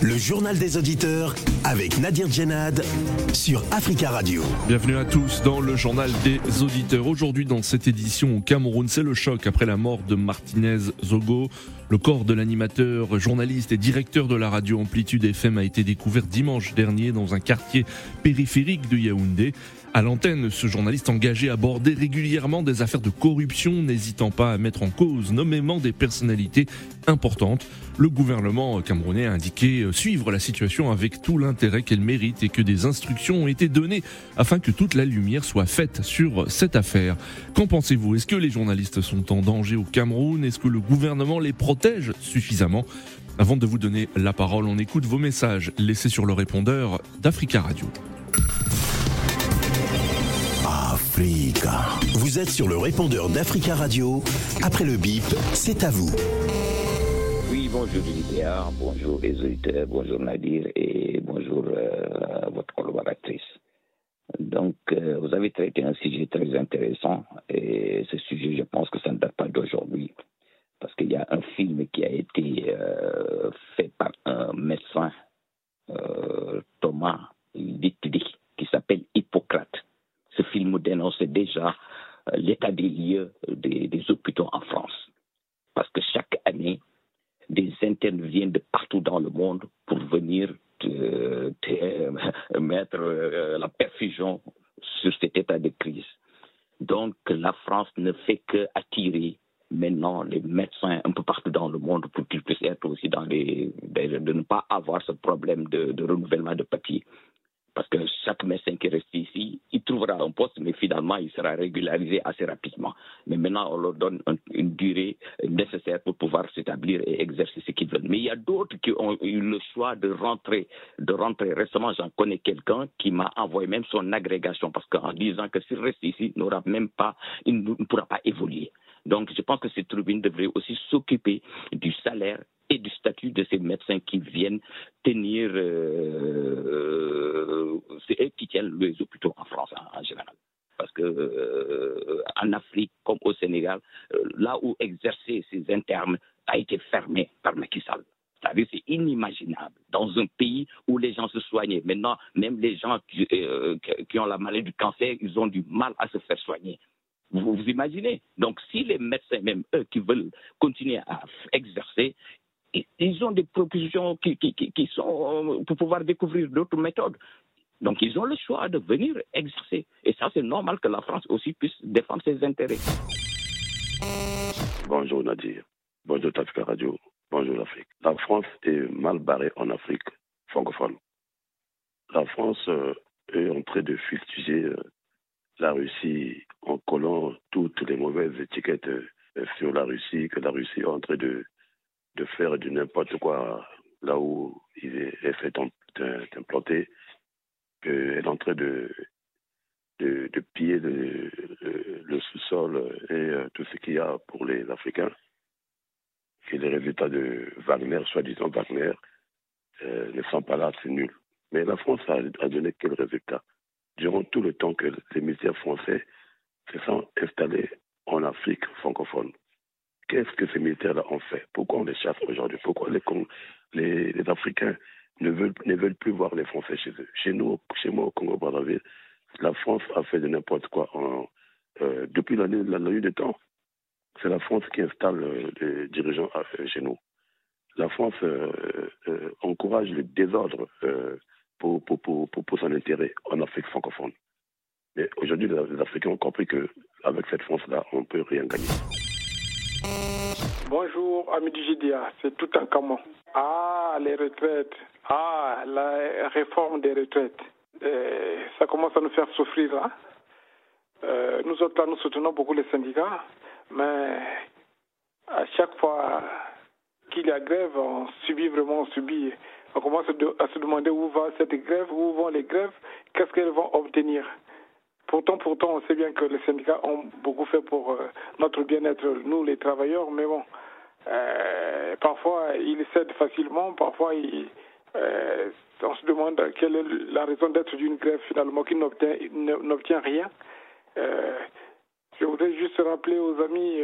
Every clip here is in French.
Le journal des auditeurs avec Nadir Djenad sur Africa Radio. Bienvenue à tous dans le journal des auditeurs. Aujourd'hui dans cette édition au Cameroun, c'est le choc après la mort de Martinez Zogo. Le corps de l'animateur, journaliste et directeur de la radio Amplitude FM a été découvert dimanche dernier dans un quartier périphérique de Yaoundé. À l'antenne, ce journaliste engagé abordait régulièrement des affaires de corruption, n'hésitant pas à mettre en cause nommément des personnalités importantes. Le gouvernement camerounais a indiqué suivre la situation avec tout l'intérêt qu'elle mérite et que des instructions ont été données afin que toute la lumière soit faite sur cette affaire. Qu'en pensez-vous? Est-ce que les journalistes sont en danger au Cameroun? Est-ce que le gouvernement les protège suffisamment? Avant de vous donner la parole, on écoute vos messages laissés sur le répondeur d'Africa Radio. Vous êtes sur le répondeur d'Africa Radio. Après le bip, c'est à vous. Oui, bonjour Lydia, bonjour les auditeurs, bonjour Nadir et bonjour euh, votre collaboratrice. Donc, euh, vous avez traité un sujet très intéressant et ce sujet, je pense que ça ne date pas d'aujourd'hui parce qu'il y a un film qui a été euh, fait par un médecin, Thomas Ditli, qui s'appelle Hippocrate ce film dénonce déjà l'état des lieux des, hôpitaux en France. Parce que chaque année, des internes viennent de partout dans le monde pour venir te mettre la perfusion sur cet état de crise. Donc la France ne fait que attirer maintenant les médecins un peu partout dans le monde pour qu'ils puissent être aussi dans les de ne pas avoir ce problème de, de renouvellement de papier parce que chaque médecin qui reste ici, il trouvera un poste, mais finalement, il sera régularisé assez rapidement. Mais maintenant, on leur donne une durée nécessaire pour pouvoir s'établir et exercer ce qu'ils veulent. Mais il y a d'autres qui ont eu le choix de rentrer, de rentrer. Récemment, j'en connais quelqu'un qui m'a envoyé même son agrégation, parce qu'en disant que s'il reste ici, il n'aura même pas, il ne pourra pas évoluer. Donc, je pense que cette tribune devrait aussi s'occuper du salaire et du statut de ces médecins qui viennent tenir, euh, c'est eux qui tiennent les hôpitaux en France en, en général. Parce que euh, en Afrique, comme au Sénégal, euh, là où exercer ces internes a été fermé par Macky Sall. C'est-à-dire c'est inimaginable dans un pays où les gens se soignaient. Maintenant, même les gens euh, qui ont la maladie du cancer, ils ont du mal à se faire soigner. Vous imaginez Donc, si les médecins, même eux, qui veulent continuer à exercer, ils ont des propositions qui, sont pour pouvoir découvrir d'autres méthodes. Donc, ils ont le choix de venir exercer. Et ça, c'est normal que la France aussi puisse défendre ses intérêts. Bonjour Nadir. Bonjour Tafika Radio. Bonjour l'Afrique. La France est mal barrée en Afrique francophone. La France euh, est en train de fustiger euh, la Russie en collant toutes les mauvaises étiquettes euh, sur la Russie, que la Russie est en train de, de faire du n'importe quoi là où il est fait implanter, qu'elle est en train de, de, de piller le, sous-sol et euh, tout ce qu'il y a pour les Africains. Et les résultats de Wagner, soi-disant Wagner, euh, ne sont pas là, c'est nul. Mais la France a, a donné quel résultat? Durant tout le temps que les militaires français se sont installés en Afrique francophone, qu'est-ce que ces militaires-là ont fait? Pourquoi on les chasse aujourd'hui? Pourquoi les, Africains ne veulent, plus voir les Français chez eux? Chez nous, chez moi au Congo-Brazzaville, la France a fait de n'importe quoi. En, euh, depuis la, la, nuit des temps, c'est la France qui installe euh, les dirigeants euh, chez nous. La France encourage le désordre pour, pour, pour, pour, son intérêt en Afrique francophone. Mais aujourd'hui, les Africains ont compris qu'avec cette France-là, on ne peut rien gagner. Bonjour, ami du GDA, c'est tout un camon. Ah, les retraites. Ah, la réforme des retraites. Et ça commence à nous faire souffrir. Hein? Euh, nous autres, là, nous soutenons beaucoup les syndicats, mais à chaque fois qu'il y a grève, on subit vraiment, on subit. On commence à se demander où va cette grève, où vont les grèves, qu'est-ce qu'elles vont obtenir. Pourtant, pourtant, on sait bien que les syndicats ont beaucoup fait pour euh, notre bien-être, nous les travailleurs, mais bon, euh, parfois ils cèdent facilement, parfois ils, euh, on se demande quelle est la raison d'être d'une grève finalement qui n'obtient rien. Je voudrais juste rappeler aux amis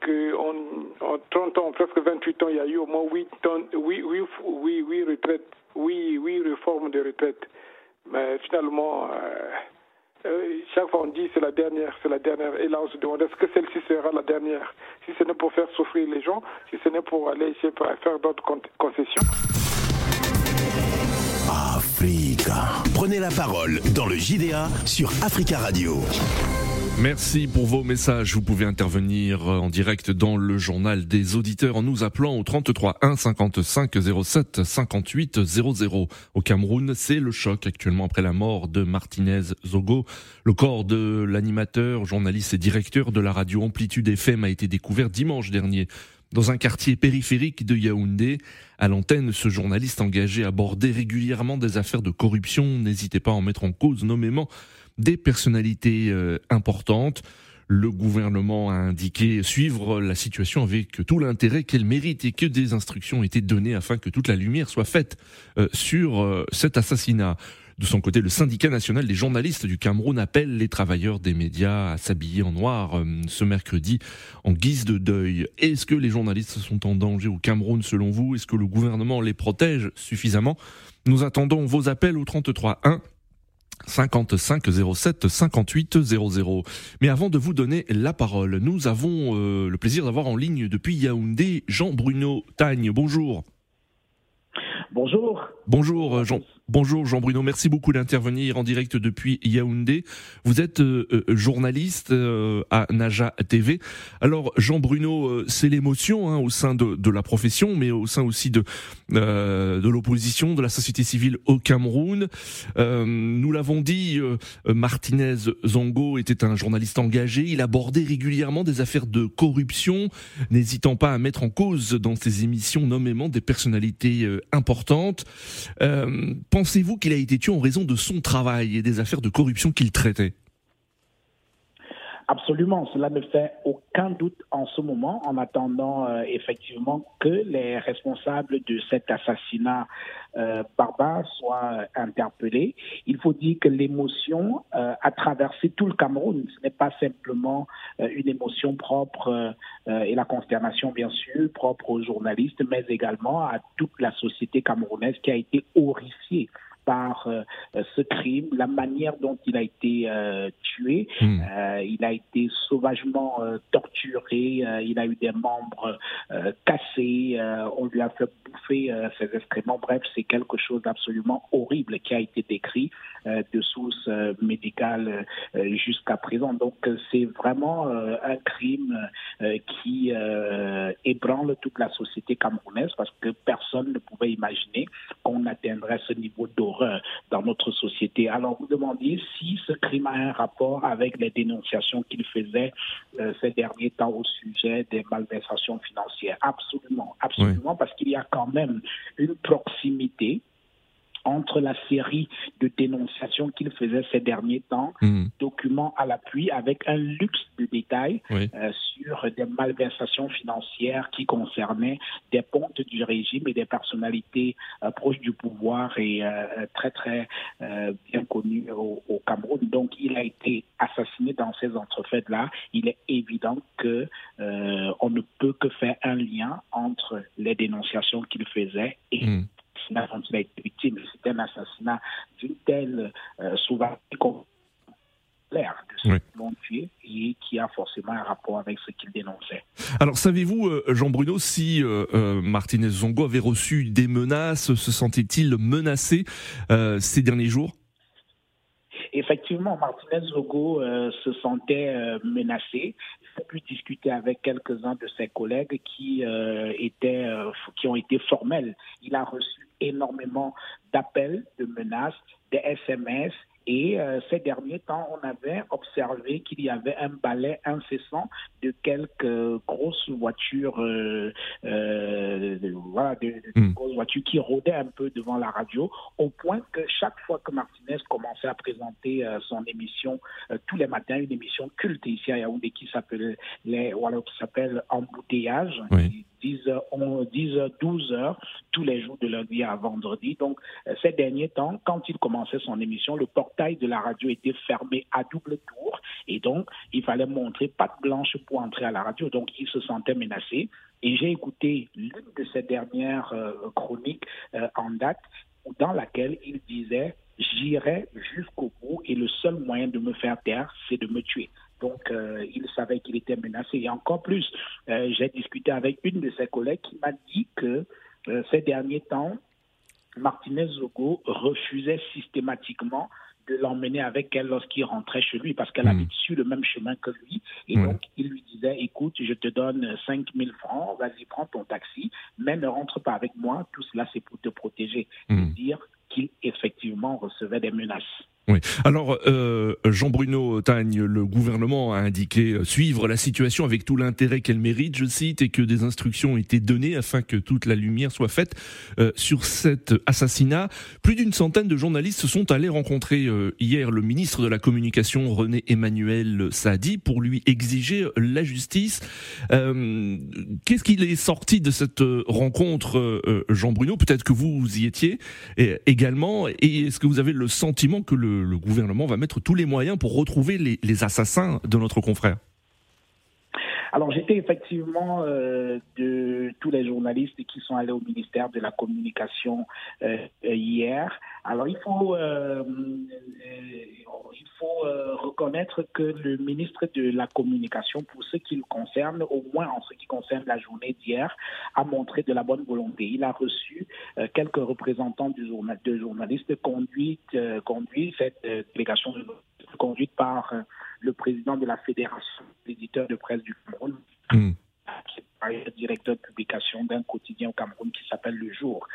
qu'en en 30 ans, presque 28 ans, il y a eu au moins 8, retraites, 8, réformes de retraite. Mais finalement, chaque fois on dit c'est la dernière, c'est la dernière. Et là on se demande est-ce que celle-ci sera la dernière? Si ce n'est pour faire souffrir les gens, si ce n'est pour aller faire d'autres concessions. Africa. Prenez la parole dans le JDA sur Africa Radio. Merci pour vos messages. Vous pouvez intervenir en direct dans le journal des auditeurs en nous appelant au 33 1 55 07 58 00. Au Cameroun, c'est le choc actuellement après la mort de Martinez Zogo. Le corps de l'animateur, journaliste et directeur de la radio Amplitude FM a été découvert dimanche dernier dans un quartier périphérique de Yaoundé. À l'antenne, ce journaliste engagé abordait régulièrement des affaires de corruption n'hésitait pas à en mettre en cause nommément des personnalités euh, importantes. Le gouvernement a indiqué suivre la situation avec tout l'intérêt qu'elle mérite et que des instructions étaient données afin que toute la lumière soit faite euh, sur euh, cet assassinat. De son côté, le syndicat national des journalistes du Cameroun appelle les travailleurs des médias à s'habiller en noir ce mercredi en guise de deuil. Est-ce que les journalistes sont en danger au Cameroun selon vous? Est-ce que le gouvernement les protège suffisamment? Nous attendons vos appels au 33 1 55 07 58 00. Mais avant de vous donner la parole, nous avons euh, le plaisir d'avoir en ligne depuis Yaoundé Jean-Bruno Tagne. Bonjour. Bonjour. Bonjour euh, Jean. Bonjour Jean-Bruno, merci beaucoup d'intervenir en direct depuis Yaoundé. Vous êtes euh, euh, journaliste euh, à Naja TV. Alors Jean-Bruno, c'est l'émotion hein, au sein de, de, la profession, mais au sein aussi de, de l'opposition, de la société civile au Cameroun. nous l'avons dit, Martinez Zongo était un journaliste engagé. Il abordait régulièrement des affaires de corruption, n'hésitant pas à mettre en cause dans ses émissions nommément des personnalités importantes pensez-vous qu'il a été tué en raison de son travail et des affaires de corruption qu'il traitait? Absolument, cela ne fait aucun doute en ce moment, en attendant euh, effectivement que les responsables de cet assassinat euh, barbare soient interpellés. Il faut dire que l'émotion euh, a traversé tout le Cameroun. Ce n'est pas simplement une émotion propre et la consternation, bien sûr, propre aux journalistes, mais également à toute la société camerounaise qui a été horrifiée par euh, ce crime, la manière dont il a été euh, tué. Hmm. Euh, il a été sauvagement torturé, il a eu des membres cassés, on lui a fait bouffer ses excréments. Bref, c'est quelque chose d'absolument horrible qui a été décrit de sources médicales jusqu'à présent. Donc c'est vraiment un crime qui ébranle toute la société camerounaise parce que personne ne pouvait imaginer qu'on atteindrait ce niveau d'horreur dans notre société. Alors vous demandiez si ce crime a un rapport avec les dénonciations qu'il faisait euh, ces derniers temps au sujet des malversations financières. Absolument, absolument, parce qu'il y a quand même une proximité entre la série de dénonciations qu'il faisait ces derniers temps, hmm. documents à l'appui avec un luxe de détails euh, sur des malversations financières qui concernaient des pontes du régime et des personnalités euh, proches du pouvoir et euh, très très bien connues au, au, Cameroun. Donc il a été assassiné dans ces entrefaites-là. Il est évident que on ne peut que faire un lien entre les dénonciations qu'il faisait et hmm dont il a été victime. C'est un assassinat d'une telle euh, de ce et qui a forcément un rapport avec ce qu'il dénonçait. Alors savez-vous, euh, Jean Bruno, si euh, euh, Martinez Zongo avait reçu des menaces, se sentait-il menacé euh, ces derniers jours? Effectivement, Martinez Zongo se sentait menacé. J'ai pu discuter avec quelques-uns de ses collègues qui étaient, qui ont été formels. Il a reçu énormément d'appels, de menaces, des SMS. Et euh, ces derniers temps, on avait observé qu'il y avait un balai incessant de quelques grosses voitures, euh, euh, voilà, de, hmm. grosses voitures qui rôdaient un peu devant la radio, au point que chaque fois que Martinez commençait à présenter son émission tous les matins, une émission culte ici à Yaoundé qui s'appelle les, voilà, qui s'appelle Embouteillage. 10 10 12 heures tous les jours de lundi à vendredi. Donc, euh, ces derniers temps, quand il commençait son émission, le portail de la radio était fermé à double tour et donc, il fallait montrer patte blanche pour entrer à la radio. Donc, il se sentait menacé. Et j'ai écouté l'une de ses dernières chroniques en date dans laquelle il disait j'irai jusqu'au bout et le seul moyen de me faire taire, c'est de me tuer. Donc, euh, il savait qu'il était menacé. Et encore plus, euh, j'ai discuté avec une de ses collègues qui m'a dit que euh, ces derniers temps, Martinez Zogo refusait systématiquement de l'emmener avec elle lorsqu'il rentrait chez lui parce qu'elle hmm. avait su le même chemin que lui. Et donc, il lui disait, écoute, je te donne 5 000 francs, vas-y, prends ton taxi, mais ne rentre pas avec moi, tout cela c'est pour te protéger. Mm. dire qu'il effectivement recevait des menaces. Alors, euh, Jean-Bruno Tagne, le gouvernement a indiqué euh, suivre la situation avec tout l'intérêt qu'elle mérite, je cite, et que des instructions ont été données afin que toute la lumière soit faite euh, sur cet assassinat. Plus d'une centaine de journalistes se sont allés rencontrer hier le ministre de la Communication, René Emmanuel Sadi, pour lui exiger la justice. Qu'est-ce qu'il est sorti de cette rencontre, Jean-Bruno Peut-être que vous y étiez également. Et est-ce que vous avez le sentiment que le le, gouvernement va mettre tous les moyens pour retrouver les, assassins de notre confrère alors j'étais effectivement euh, de tous les journalistes qui sont allés au ministère de la Communication euh, hier. Alors il faut euh, il faut reconnaître que le ministre de la Communication, pour ce qui le concerne, au moins en ce qui concerne la journée d'hier, a montré de la bonne volonté. Il a reçu quelques représentants de journalistes conduite conduit cette délégation conduite par le président de la Fédération des éditeurs de presse du Cameroun, hmm. qui est directeur de publication d'un quotidien au Cameroun qui s'appelle Le Jour.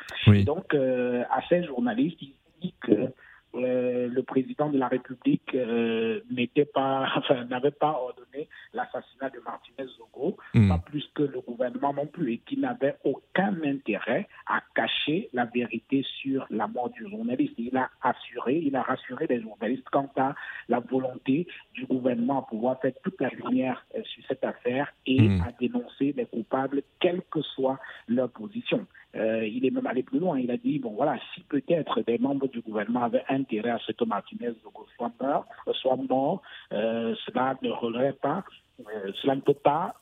donc, euh, à ces journalistes, il dit que euh, le président de la République euh, n'était pas, enfin, n'avait pas ordonné l'assassinat de Martinez Zogo, hmm. pas plus que le gouvernement non plus, et qui n'avait aucun intérêt à cacher la vérité sur la mort du journaliste. Il a assuré, il a rassuré les journalistes quant à la volonté du gouvernement à pouvoir faire toute la lumière euh, sur cette affaire et hmm. à dénoncer les coupables, quelle que soit leur position. il est même allé plus loin. Il a dit bon voilà, si peut-être des membres du gouvernement avaient un intérêt à ce que Martinez soit mort, soit mort euh, cela ne relève pas, euh, cela ne peut pas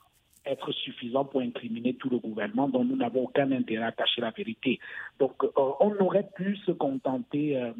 être suffisant pour incriminer tout le gouvernement dont nous n'avons aucun intérêt à cacher la vérité. Donc euh, on aurait pu se contenter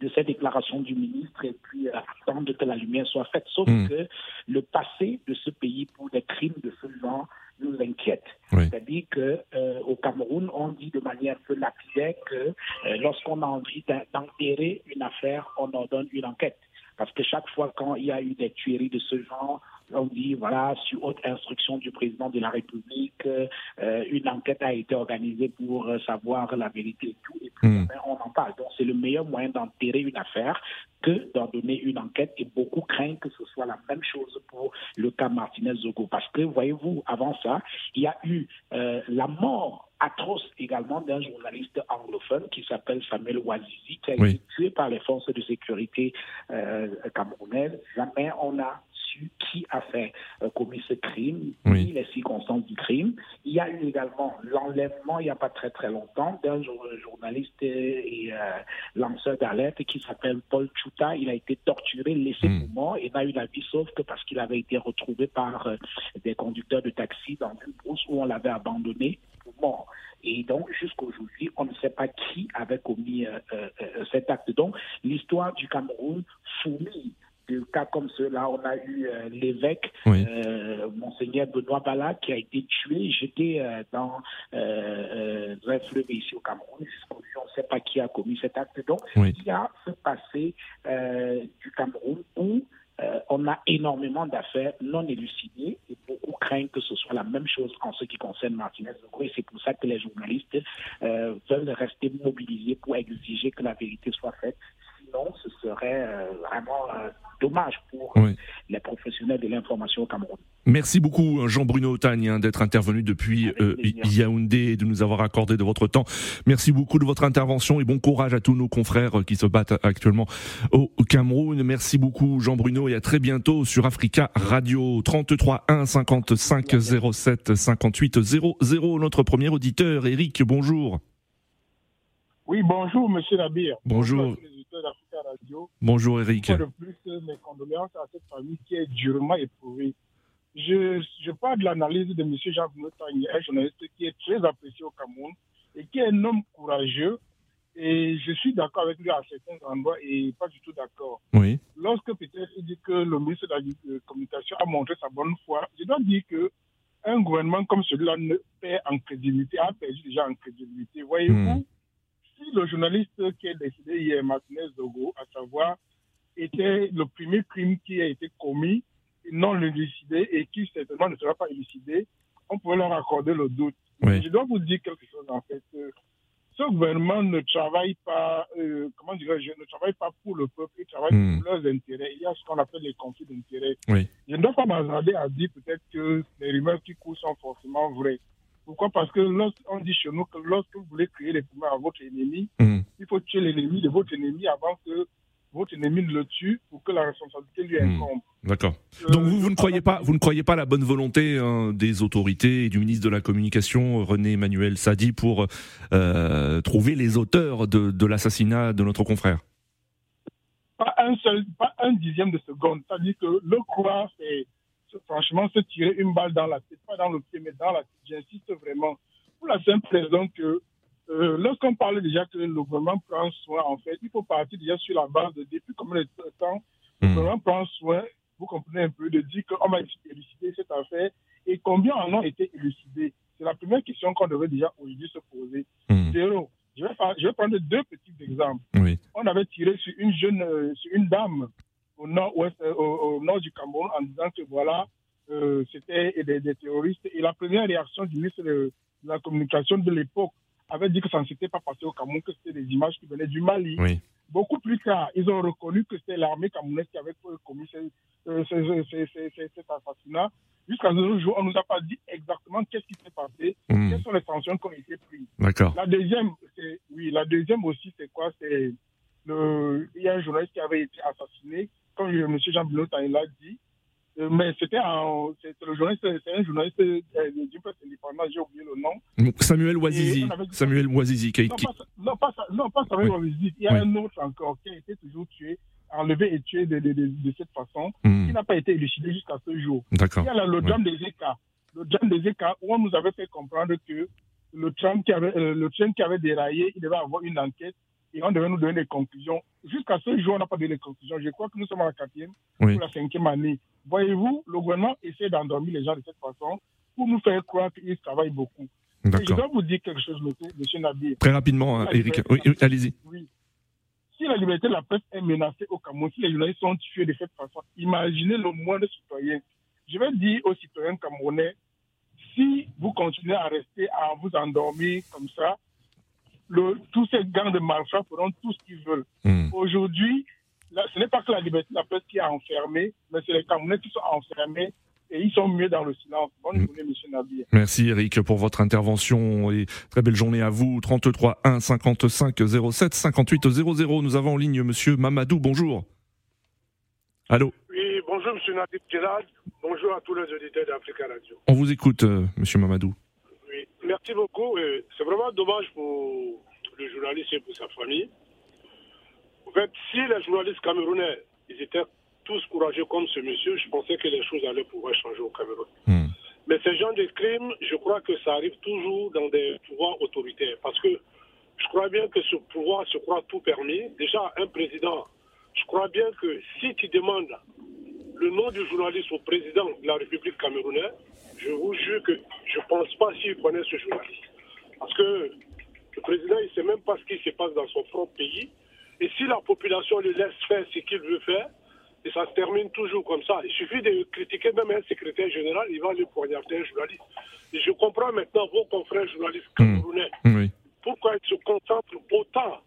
de cette déclaration du ministre et puis attendre que la lumière soit faite. Sauf hmm. que le passé de ce pays pour des crimes de ce genre nous inquiète. C'est-à-dire que euh, au Cameroun, on dit de manière peu lapidaire que euh, lorsqu'on a envie d'enterrer une affaire, on ordonne une enquête. Parce que chaque fois quand il y a eu des tueries de ce genre, on dit, voilà, sur haute instruction du président de la République, euh, une enquête a été organisée pour savoir la vérité et tout, et puis hmm. on en parle. Donc c'est le meilleur moyen d'enterrer une affaire que d'en donner une enquête et beaucoup craignent que ce soit la même chose pour le cas Martinez-Zogo. Parce que, voyez-vous, avant ça, il y a eu euh, la mort atroce également d'un journaliste anglophone qui s'appelle Samuel Ouazizi, qui a été tué par les forces de sécurité euh, camerounaises. Jamais on a qui a fait euh, commis ce crime, ni les circonstances du crime. Il y a eu également l'enlèvement, il n'y a pas très très longtemps, d'un journaliste et euh, lanceur d'alerte qui s'appelle Paul Chuta. Il a été torturé, laissé mm. pour mort et n'a eu la vie sauf que parce qu'il avait été retrouvé par euh, des conducteurs de taxi dans une brousse où on l'avait abandonné pour mort. Et donc, jusqu'aujourd'hui, on ne sait pas qui avait commis cet acte. Donc, l'histoire du Cameroun fourmille de cas comme cela. On a eu euh, l'évêque, euh, Monseigneur Benoît Bala, qui a été tué, jeté euh, dans un fleuve ici au Cameroun. On ne sait pas qui a commis cet acte. Donc, il y a ce passé du Cameroun où on a énormément d'affaires non élucidées et beaucoup craignent que ce soit la même chose en ce qui concerne Martinez Et c'est pour ça que les journalistes veulent rester mobilisés pour exiger que la vérité soit faite. Sinon, ce serait vraiment dommage pour les professionnels de l'information au Cameroun. Merci beaucoup Jean-Bruno Otagne hein, d'être intervenu depuis euh, Yaoundé et de nous avoir accordé de votre temps. Merci beaucoup de votre intervention et bon courage à tous nos confrères qui se battent actuellement au Cameroun. Merci beaucoup Jean-Bruno et à très bientôt sur Africa Radio 33 1 55 07 58 00. Notre premier auditeur Eric, bonjour. Oui, bonjour Monsieur Nabir. Bonjour. Bonjour Eric. Une de plus, mes condoléances à cette famille qui est durement éprouvée je, je parle de l'analyse de M. Jean Tagné, un journaliste qui est très apprécié au Cameroun et qui est un homme courageux. Et je suis d'accord avec lui à certains endroits et pas du tout d'accord. Oui. Lorsque peut-être il dit que le ministre de la Communication a montré sa bonne foi, je dois dire que un gouvernement comme celui-là ne perd en crédibilité, a perdu déjà en crédibilité. Voyez-vous, Hmm. Le journaliste qui est décédé hier, Martinez Dogo, à savoir, était le premier crime qui a été commis, non élucidé et qui certainement ne sera pas élucidé, on pourrait leur accorder le doute. Oui. Je dois vous dire quelque chose en fait. Euh, Ce gouvernement ne travaille pas, euh, comment dirais-je, ne travaille pas pour le peuple, il travaille Hmm. pour leurs intérêts. Il y a ce qu'on appelle les conflits d'intérêts. Oui. Je ne dois pas m'attarder à dire peut-être que les rumeurs qui courent sont forcément vraies. Pourquoi? Parce que lorsqu'on dit chez nous que lorsque vous voulez créer les problèmes à votre ennemi, Hmm. il faut tuer l'ennemi de votre ennemi avant que votre ennemi ne le tue pour que la responsabilité lui Hmm. incombe. D'accord. Euh, Donc vous, vous ne croyez pas, vous ne croyez pas la bonne volonté hein, des autorités et du ministre de la Communication René Emmanuel Sadi pour euh, trouver les auteurs de, de l'assassinat de notre confrère? Pas un seul, pas un dixième de seconde. C'est-à-dire que le croire, c'est franchement se tirer une balle dans la tête, pas dans le pied, mais dans la tête. J'insiste vraiment. Pour la simple raison que euh, lorsqu'on parle déjà que le gouvernement prend soin, en fait, il faut partir déjà sur la base de depuis combien de temps le Hmm. gouvernement prend soin, vous comprenez un peu, de dire qu'on va élucider cette affaire et combien en ont été élucidés? C'est la première question qu'on devrait déjà aujourd'hui se poser. Hmm. Zéro. Je vais, faire- je vais prendre deux petits exemples. Oui. On avait tiré sur une jeune, euh, sur une dame au nord-ouest, euh, au, au nord du Cameroun en disant que voilà, euh, c'était des, des terroristes. Et la première réaction du ministre de, de la Communication de l'époque avait dit que ça ne s'était pas passé au Cameroun, que c'était des images qui venaient du Mali. Oui. Beaucoup plus tard, ils ont reconnu que c'était l'armée camerounaise qui avait commis euh, ce- cet assassinat. Jusqu'à ce jour, on ne nous a pas dit exactement qu'est-ce qui s'est passé, Hmm. quelles sont les sanctions qui ont été prises. La deuxième, c'est, oui, la deuxième aussi, c'est quoi? C'est le, il y a un journaliste qui avait été assassiné, comme M. Jean Bilot l'a dit. Euh, mais c'était un, c'est le journaliste, c'est un journaliste d'une presse indépendante, j'ai oublié le nom. Samuel on avait Samuel Ouazizi qui, Non, pas, non, pas, non, pas Samuel Oui. Ouazizi. Il y a Oui. un autre encore qui a été toujours tué, enlevé et tué de, de, de, de cette façon, Hmm. qui n'a pas été élucidé jusqu'à ce jour. D'accord. Il y a là le drame des écarts. Le drame des écarts où on nous avait fait comprendre que le train qui avait, euh, le train qui avait déraillé, il devait avoir une enquête et on devait nous donner des conclusions. Jusqu'à ce jour, on n'a pas donné les conclusions. Je crois que nous sommes à la quatrième Oui. ou la cinquième année. Voyez-vous, le gouvernement essaie d'endormir les gens de cette façon pour nous faire croire qu'ils travaillent beaucoup. Je dois vous dire quelque chose, monsieur, Nabil. Très rapidement, hein, Eric. oui, allez-y. Oui. Si la liberté de la presse est menacée au Cameroun, si les journalistes sont tués de cette façon, imaginez le moindre citoyen. Je vais dire aux citoyens camerounais, si vous continuez à rester, à vous endormir comme ça, le- tous ces gangs de malfrats feront tout ce qu'ils veulent. Hmm. Aujourd'hui, là, ce n'est pas que la liberté de la presse qui est enfermée, mais c'est les Camerounais qui sont enfermés et ils sont mieux dans le silence. Bonne Mm. journée, monsieur Nabil. Merci Eric pour votre intervention et très belle journée à vous. 33 1 55 07 58 00. Nous avons en ligne Monsieur Mamadou. Bonjour. Allô? Oui, bonjour M. Nadir Gérald. Bonjour à tous les auditeurs d'Africa Radio. On vous écoute, euh, Monsieur Mamadou. Merci beaucoup. C'est vraiment dommage pour le journaliste et pour sa famille. En fait, si les journalistes camerounais ils étaient tous courageux comme ce monsieur, je pensais que les choses allaient pouvoir changer au Cameroun. Hmm. Mais ce genre de crimes, je crois que ça arrive toujours dans des pouvoirs autoritaires. Parce que je crois bien que ce pouvoir se croit tout permis. Déjà, un président, je crois bien que si tu demandes le nom du journaliste au président de la République camerounaise, je vous jure que je ne pense pas s'il connaît ce journaliste. Parce que le président, il ne sait même pas ce qui se passe dans son propre pays. Et si la population le laisse faire ce qu'il veut faire, et ça se termine toujours comme ça. Il suffit de critiquer même un secrétaire général, il va aller poignarder un journaliste. Et je comprends maintenant vos confrères journalistes camerounais. Oui. Pourquoi ils se concentrent autant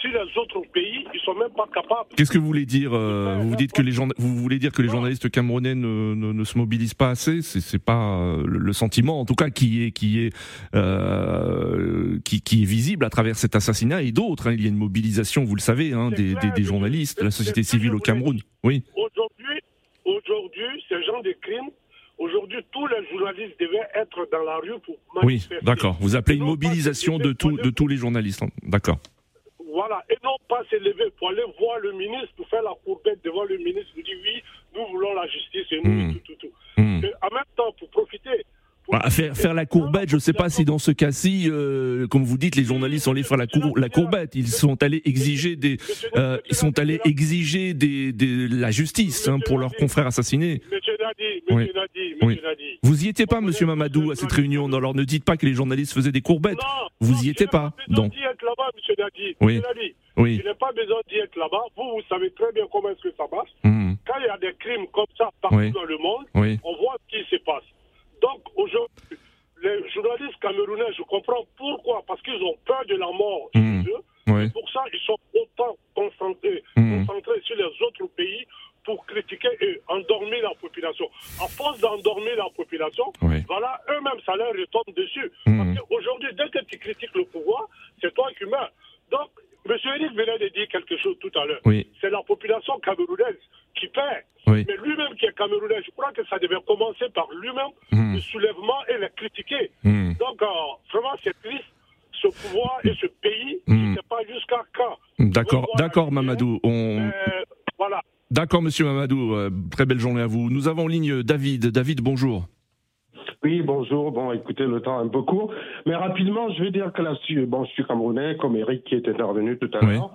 sur les autres pays, ils sont même pas capables. Qu'est-ce que vous voulez dire euh, Vous dites que les vous voulez dire que les journalistes camerounais ne, ne, ne se mobilisent pas assez C'est pas euh, le, sentiment, en tout cas, qui est qui est euh, qui, qui est visible à travers cet assassinat et d'autres. hein. Il y a une mobilisation, vous le savez, hein, des, des, des journalistes, de la société civile au Cameroun. Oui. Aujourd'hui, aujourd'hui, ce genre de crimes, aujourd'hui, tous les journalistes devaient être dans la rue pour Oui, manifester. d'accord. Vous appelez une mobilisation de, tout, de tous les journalistes. hein. D'accord. Voilà, et non pas se lever pour aller voir le ministre, pour faire la courbette devant le ministre, pour dire oui, nous voulons la justice et nous, Hmm. tout, tout, tout. Hmm. Et en même temps, pour profiter. pour- Bah, faire, faire la courbette, je ne sais pas si dans ce cas-ci, euh, comme vous dites, les journalistes sont allés faire la, cour- la courbette. Ils sont allés exiger des, euh, ils sont allés exiger des, des- la justice hein, pour leurs confrères assassinés. Monsieur Nadi, Oui. monsieur Nadi, Oui. monsieur Nadi. Vous y étiez pas, Monsieur Mamadou, à cette réunion. Alors ne dites pas que les journalistes faisaient des courbettes. Non, Vous non, y étiez pas, besoin donc. d'y être là-bas, monsieur Nadi. Oui. Monsieur Nadi, Oui. Je n'ai pas besoin d'y être là-bas. Vous, vous savez très bien comment est-ce que ça marche. Hmm. Quand il y a des crimes comme ça partout Oui. dans le monde, on voit ce qui se passe. Donc aujourd'hui, les journalistes camerounais, je comprends pourquoi. Parce qu'ils ont peur de la mort. Oui. Pour ça, ils sont autant concentrés, Hmm. concentrés sur les autres pays pour critiquer et endormir la population. À force d'endormir la population, Oui. voilà, eux-mêmes, ça leur retombe dessus. Hmm. Parce qu'aujourd'hui, dès que tu critiques le pouvoir, c'est toi qui meurs. Donc, M. Eric venait de dire quelque chose tout à l'heure. Oui. C'est la population camerounaise qui perd. Oui. Mais lui-même qui est camerounais, je crois que ça devait commencer par lui-même, Hmm. le soulèvement et le critiquer. Hmm. Donc, euh, vraiment, c'est triste. Ce pouvoir et ce pays, Hmm. je ne sais pas jusqu'à quand. D'accord, d'accord, Mamadou. On... Euh, voilà. D'accord, Monsieur Mamadou. euh, très belle journée à vous. Nous avons en ligne David. David, bonjour. Oui, bonjour. Bon, écoutez, le temps est un peu court. Mais rapidement, je vais dire que là-dessus, bon, je suis camerounais, comme Eric qui est intervenu tout à Oui. l'heure.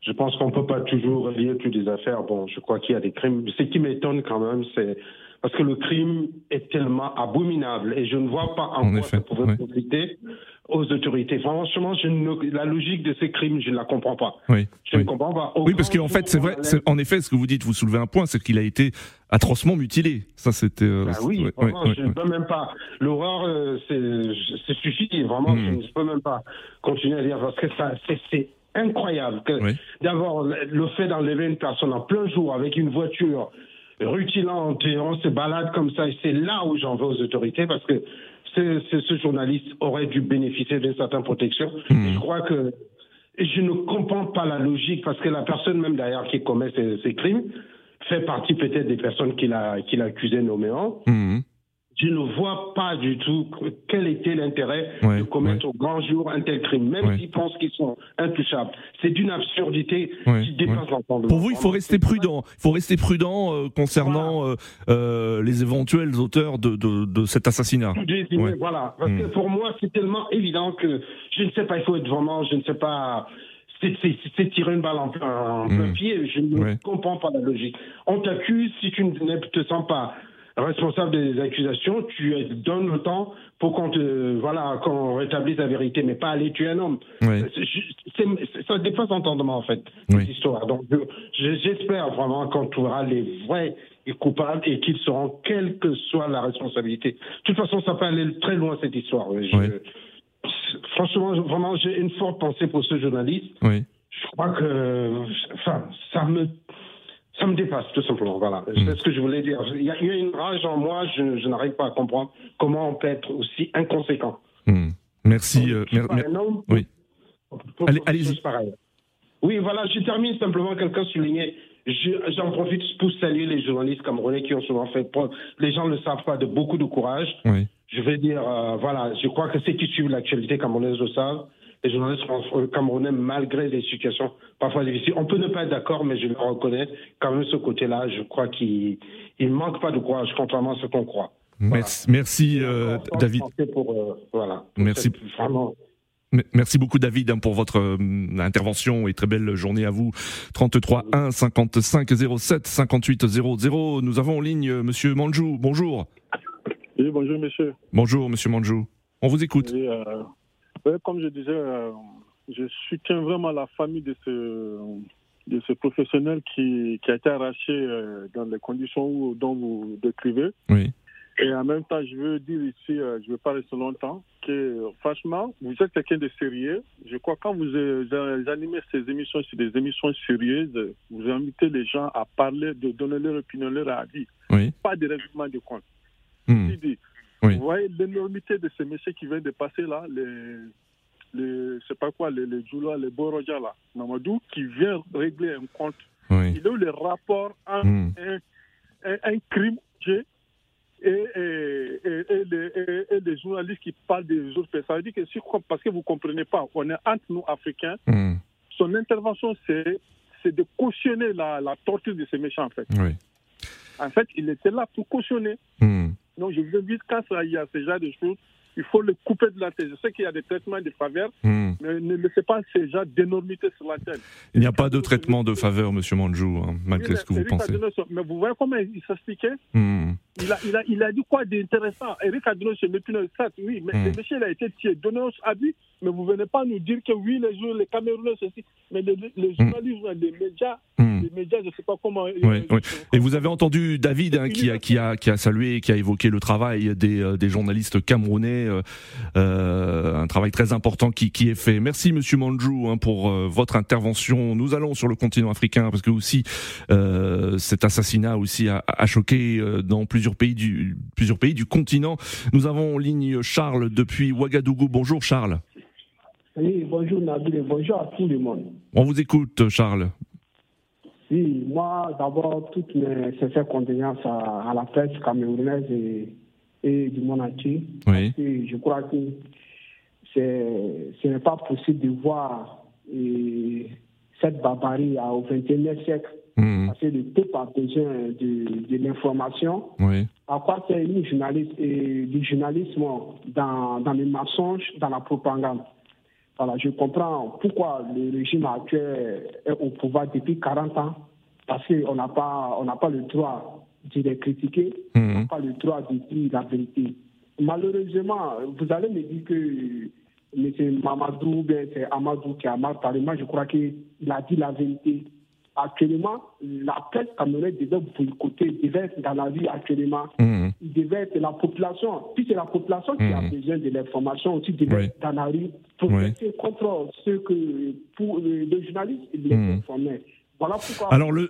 Je pense qu'on ne peut pas toujours relier toutes les affaires. Bon, je crois qu'il y a des crimes. Ce qui m'étonne quand même, c'est parce que le crime est tellement abominable et je ne vois pas en, En quoi effet, ça pourrait oui. profiter aux autorités. Franchement, je ne- la logique de ces crimes, je ne la comprends pas. Oui. Je oui. ne comprends pas. Oui, parce qu'en fait, c'est vrai. En effet, ce que vous dites, vous soulevez un point, c'est qu'il a été atrocement mutilé. Ça, c'était. euh, Bah oui, ouais, vraiment, ouais, je ouais, ne peux même pas. L'horreur, euh, c'est suffit. Vraiment, Hmm. je ne peux même pas continuer à dire parce que ça, c'est- incroyable que Oui. d'avoir le le fait d'enlever une personne en plein jour avec une voiture rutilante et on se balade comme ça. Et c'est là où j'en veux aux autorités parce que ce, ce- ce journaliste aurait dû bénéficier d'une certaine protection. Hmm. Je crois que je ne comprends pas la logique parce que la personne même derrière qui commet ces, ces crimes fait partie peut-être des personnes qu'il a, qu'il a accusées nommément. Mhm. Je ne vois pas du tout que- quel était l'intérêt Ouais, de commettre au grand jour un tel crime, même Ouais. s'ils pensent qu'ils sont intouchables. C'est d'une absurdité Ouais, qui dépasse ouais. l'entendement. Pour vous, il faut rester prudent. Il faut rester prudent euh, concernant euh, euh, les éventuels auteurs de, de, de cet assassinat. Voilà. Parce que Mm. pour moi, c'est tellement évident que je ne sais pas, il faut être vraiment, je ne sais pas. C'est tirer une balle en plein, en plein Mm. pied. Je ne Ouais. comprends pas la logique. On t'accuse, si tu ne te sens pas responsable des accusations, tu donnes le temps pour qu'on te, voilà, qu'on rétablisse la vérité, mais pas aller tuer un homme. Ouais. C'est- c'est- c'est- ça dépasse l'entendement, en fait, Oui. cette histoire. Donc, je- je- j'espère vraiment qu'on trouvera les vrais coupables et qu'ils seront, quelle que soit la responsabilité. De toute façon, ça peut aller très loin, cette histoire. Je- Oui. Franchement, vraiment, j'ai une forte pensée pour ce journaliste. Oui. Je crois que, enfin, ça me, ça me dépasse, tout simplement. Voilà. Mm. C'est ce que je voulais dire. Il y a, une rage en moi, je, je n'arrive pas à comprendre comment on peut être aussi inconséquent. Mhm. Merci. euh, mer- homme, oui. Allez- allez-y. Oui, voilà, je termine simplement, quelqu'un soulignait, je- j'en profite pour saluer les journalistes camerounais qui ont souvent fait preuve, les gens ne le savent pas, de beaucoup de courage. Oui. Je vais dire, euh, voilà, je crois que ceux qui suivent l'actualité camerounaise le savent. Les journalistes camerounais, malgré les situations parfois difficiles, on peut ne pas être d'accord, mais je le reconnais, quand même ce côté-là, je crois qu'il ne manque pas de courage, contrairement à ce qu'on croit. Merci, merci euh, David. Pour, euh, voilà, pour Merci. cette- vraiment, M- Merci beaucoup David hein, pour votre euh, intervention et très belle journée à vous. 33 1 55 07 58 00. Nous avons en ligne Monsieur Manjou. Bonjour. Oui, bonjour monsieur. Bonjour Monsieur Manjou. On vous écoute. Oui, euh, comme je disais, euh, je soutiens vraiment la famille de ce, de ce professionnel qui, qui a été arraché euh, dans les conditions où- dont vous décrivez. Oui. Et en même temps, je veux dire ici, euh, je ne veux pas rester longtemps, que franchement, vous êtes quelqu'un de sérieux. Je crois que quand vous animez ces émissions sur des émissions sérieuses, vous invitez les gens à parler, de donner leur opinion, leur avis. Oui. Pas de règlement de compte. Oui. Vous voyez l'énormité de ces messieurs qui viennent de passer là, les, les je sais pas quoi, les, les Djoula, les Boroja là, Mamadou, qui vient régler un compte. Oui. Il a eu le rapport entre Hmm. un, un, un crime et, et, et, et les, journalistes qui parlent des autres personnes. Ça veut dire que si, parce que vous comprenez pas, on est entre nous Africains, Hmm. son intervention c'est c'est de cautionner la, la torture de ces méchants en fait. Oui. En fait, il était là pour cautionner. Hmm. Donc, je vous invite, quand il y a ce genre de choses, il faut le couper de la tête. Je sais qu'il y a des traitements de faveur, Hmm. mais ne laissez pas ces gens d'énormité sur la tête. Il n'y a pas de traitement de faveur, monsieur Manjou, hein, malgré Oui, ce que vous pensez. Mais vous voyez comment il s'expliquait Hmm. Il a, il, a, il a dit quoi d'intéressant? Eric Adenoso, c'est une certes, oui, mais Hmm. le monsieur il a été tué. Donné à but, mais vous venez pas nous dire que oui, les jours, les Camerounais, ceci. Mais les, les journalistes, les médias, Hmm. les médias, je ne sais pas comment. Oui, oui. Et vous avez entendu David hein, qui, a, qui, a, qui a salué, qui a évoqué le travail des, euh, des journalistes camerounais, euh, euh, un travail très important qui, qui est fait. Merci Monsieur Manjou hein, pour euh, votre intervention. Nous allons sur le continent africain parce que aussi euh, cet assassinat aussi a, a choqué euh, dans plusieurs pays du plusieurs pays du continent. Nous avons en ligne Charles depuis Ouagadougou. Bonjour Charles. Oui, bonjour Nabil et bonjour à tout le monde. On vous écoute Charles. Oui, moi d'abord toutes mes sincères condoléances à, à la presse camerounaise et, et du monde entier. Oui. Et je crois que c'est, ce n'est pas possible de voir et, cette barbarie au XXIe siècle. Mhm. Parce que le peuple a besoin de, de l'information. Oui. À quoi sert une journaliste et du journalisme dans, dans le mensonge, dans la propagande Voilà, je comprends pourquoi le régime actuel est au pouvoir depuis 40 ans, parce qu'on n'a pas, on pas le droit de les critiquer, on n'a pas le droit de dire la vérité. Malheureusement, vous allez me dire que M. Mamadou, c'est Amadou qui a mal parlé. Moi, je crois qu'il a dit la vérité. Actuellement, la presse camerounaise devait boycotter, devait être dans la vie actuellement. Mhm. Il devait être la population. Puis c'est la population qui a Mhm. besoin de l'information aussi, devait Oui. être dans la rue pour Oui. contre ceux que, pour le, journaliste, les informait. Alors, le,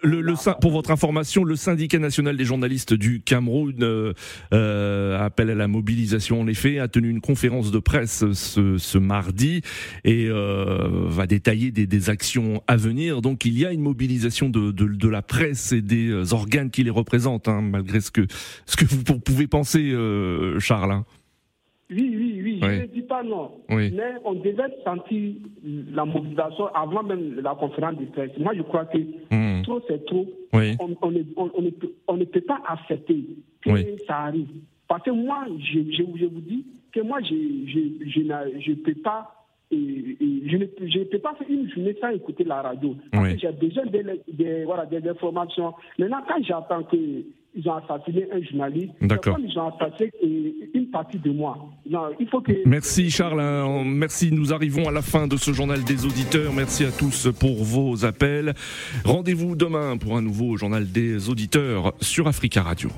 pour votre information, le syndicat national des journalistes du Cameroun euh, euh, appelle à la mobilisation. En effet, a tenu une conférence de presse ce, mardi et euh, va détailler des, actions à venir. Donc, il y a une mobilisation de, la presse et des euh, organes qui les représentent, hein, malgré ce que ce que vous pouvez penser, euh, Charles. Oui, oui, oui, Oui. je ne dis pas non. Oui. Mais on devait sentir la mobilisation avant même la conférence de presse. Moi, je crois que Mhm. trop, c'est trop. Oui. On, on ne, on- on ne peut, on ne peut pas accepter que ça arrive. Parce que moi, je, je, je vous dis que moi, je je, je, n'a- je peux pas. Et- et je ne peux, je ne peux pas faire une journée sans écouter la radio. Parce Oui. que j'ai besoin de, de- voilà, des informations. Maintenant, quand j'entends qu'ils ont assassiné un journaliste, comme ils ont assassiné une partie de moi. Non, il faut que. Merci Charles, hein. merci. Nous arrivons à la fin de ce journal des auditeurs. Merci à tous pour vos appels. Rendez-vous demain pour un nouveau journal des auditeurs sur Africa Radio.